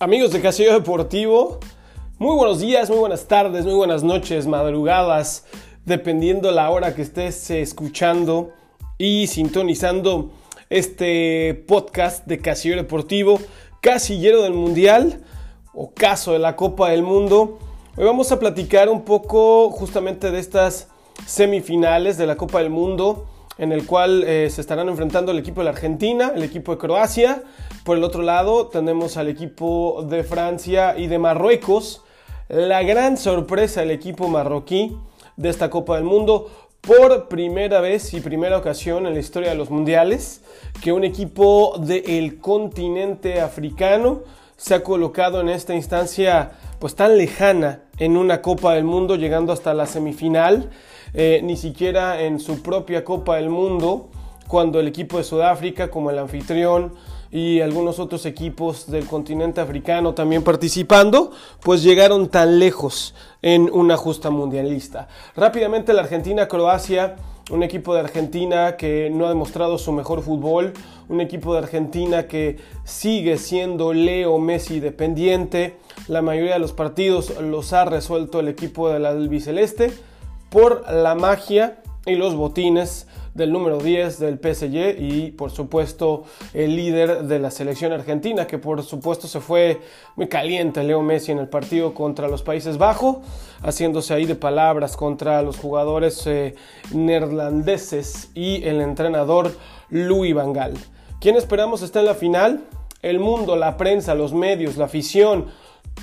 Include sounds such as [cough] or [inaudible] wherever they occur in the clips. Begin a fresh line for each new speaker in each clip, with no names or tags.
Amigos de Castillo Deportivo, muy buenos días, muy buenas tardes, muy buenas noches, madrugadas, dependiendo la hora que estés escuchando y sintonizando este podcast de Casillero Deportivo, Casillero del Mundial o caso de la Copa del Mundo. Hoy vamos a platicar un poco justamente de estas semifinales de la Copa del Mundo en el cual eh, se estarán enfrentando el equipo de la Argentina, el equipo de Croacia. Por el otro lado tenemos al equipo de Francia y de Marruecos. La gran sorpresa del equipo marroquí de esta Copa del Mundo. Por primera vez y primera ocasión en la historia de los mundiales que un equipo del continente africano se ha colocado en esta instancia pues tan lejana en una Copa del Mundo llegando hasta la semifinal. Eh, ni siquiera en su propia Copa del Mundo, cuando el equipo de Sudáfrica, como el anfitrión, y algunos otros equipos del continente africano también participando, pues llegaron tan lejos en una justa mundialista. Rápidamente la Argentina-Croacia, un equipo de Argentina que no ha demostrado su mejor fútbol, un equipo de Argentina que sigue siendo Leo Messi dependiente, la mayoría de los partidos los ha resuelto el equipo del albiceleste por la magia y los botines del número 10 del PSG y por supuesto el líder de la selección argentina que por supuesto se fue muy caliente Leo Messi en el partido contra los Países Bajos haciéndose ahí de palabras contra los jugadores eh, neerlandeses y el entrenador Louis Van Gaal. ¿Quién esperamos está en la final? El mundo, la prensa, los medios, la afición,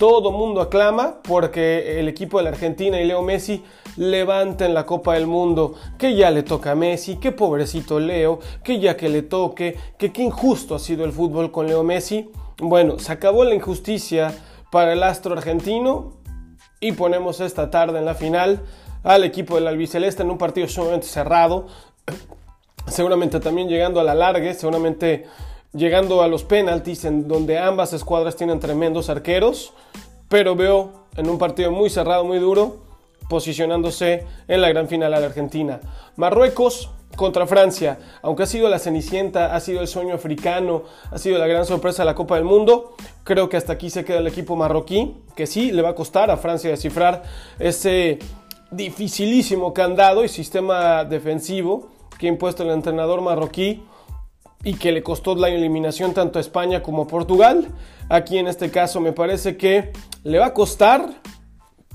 todo mundo aclama porque el equipo de la Argentina y Leo Messi levanten la Copa del Mundo, que ya le toca a Messi, que pobrecito Leo, que ya que le toque, que qué injusto ha sido el fútbol con Leo Messi. Bueno, se acabó la injusticia para el astro argentino y ponemos esta tarde en la final al equipo del albiceleste en un partido sumamente cerrado, [clears throat] seguramente también llegando a la larga, seguramente llegando a los penaltis en donde ambas escuadras tienen tremendos arqueros, pero veo en un partido muy cerrado, muy duro, posicionándose en la gran final a la Argentina. Marruecos contra Francia, aunque ha sido la cenicienta, ha sido el sueño africano, ha sido la gran sorpresa de la Copa del Mundo, creo que hasta aquí se queda el equipo marroquí, que sí le va a costar a Francia descifrar ese dificilísimo candado y sistema defensivo que ha impuesto el entrenador marroquí y que le costó la eliminación tanto a España como a Portugal. Aquí en este caso me parece que le va a costar,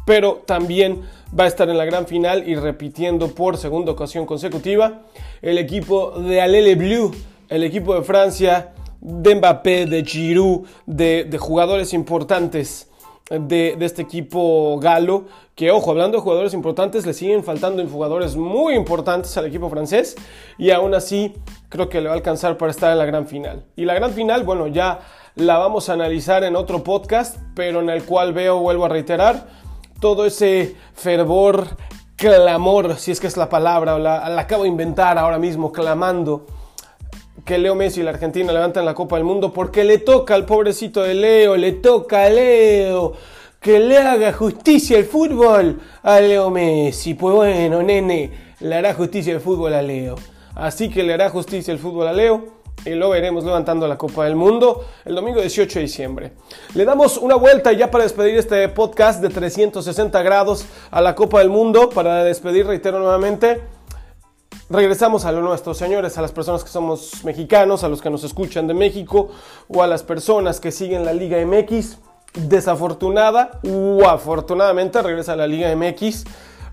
pero también va a estar en la gran final y repitiendo por segunda ocasión consecutiva el equipo de Alele Blue, el equipo de Francia, de Mbappé, de Giroud, de, de jugadores importantes de, este equipo galo, que ojo, hablando de jugadores importantes, le siguen faltando jugadores muy importantes al equipo francés y aún así creo que le va a alcanzar para estar en la gran final. Y la gran final, bueno, ya la vamos a analizar en otro podcast, pero en el cual veo, vuelvo a reiterar, todo ese fervor, clamor, si es que es la palabra, la acabo de inventar ahora mismo, clamando que Leo Messi y la Argentina levantan la Copa del Mundo porque le toca al pobrecito de Leo, le toca a Leo que le haga justicia el fútbol a Leo Messi. Pues bueno, nene, le hará justicia el fútbol a Leo. Así que le hará justicia el fútbol a Leo y lo veremos levantando la Copa del Mundo el domingo 18 de diciembre. Le damos una vuelta ya para despedir este podcast de 360 grados a la Copa del Mundo. Para despedir, reitero nuevamente, Regresamos a lo nuestro, señores, a las personas que somos mexicanos, a los que nos escuchan de México o a las personas que siguen la Liga MX. Desafortunada o afortunadamente regresa a la Liga MX.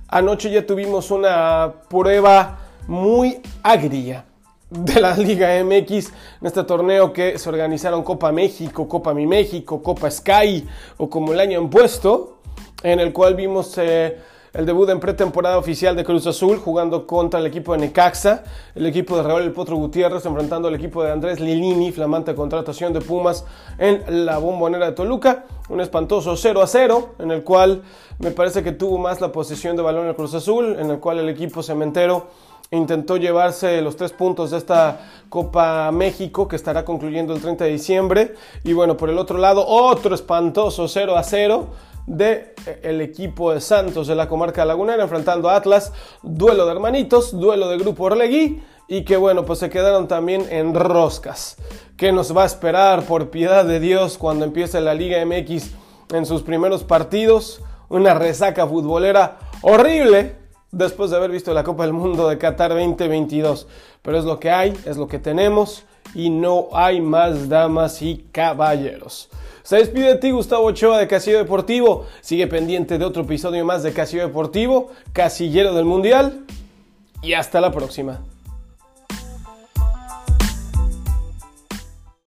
Anoche ya tuvimos una prueba muy agria de la Liga MX en este torneo que se organizaron Copa México, Copa Mi México, Copa Sky o como el año han puesto, en el cual vimos... Eh, el debut en pretemporada oficial de Cruz Azul jugando contra el equipo de Necaxa, el equipo de Raúl El Potro Gutiérrez enfrentando al equipo de Andrés Lilini, flamante contratación de Pumas en la bombonera de Toluca, un espantoso 0 a 0 en el cual me parece que tuvo más la posesión de balón el Cruz Azul, en el cual el equipo cementero intentó llevarse los tres puntos de esta Copa México que estará concluyendo el 30 de diciembre. Y bueno, por el otro lado, otro espantoso 0 a 0 de eh, equipo de Santos de la comarca lagunera enfrentando a Atlas, duelo de hermanitos, duelo de grupo Orlegui y que bueno, pues se quedaron también en roscas. ¿Qué nos va a esperar por piedad de Dios cuando empiece la Liga MX en sus primeros partidos? Una resaca futbolera horrible después de haber visto la Copa del Mundo de Qatar 2022. Pero es lo que hay, es lo que tenemos y no hay más damas y caballeros. Se despide de ti Gustavo Ochoa de Casillo Deportivo. Sigue pendiente de otro episodio más de Casillo Deportivo, Casillero del Mundial. Y hasta la próxima.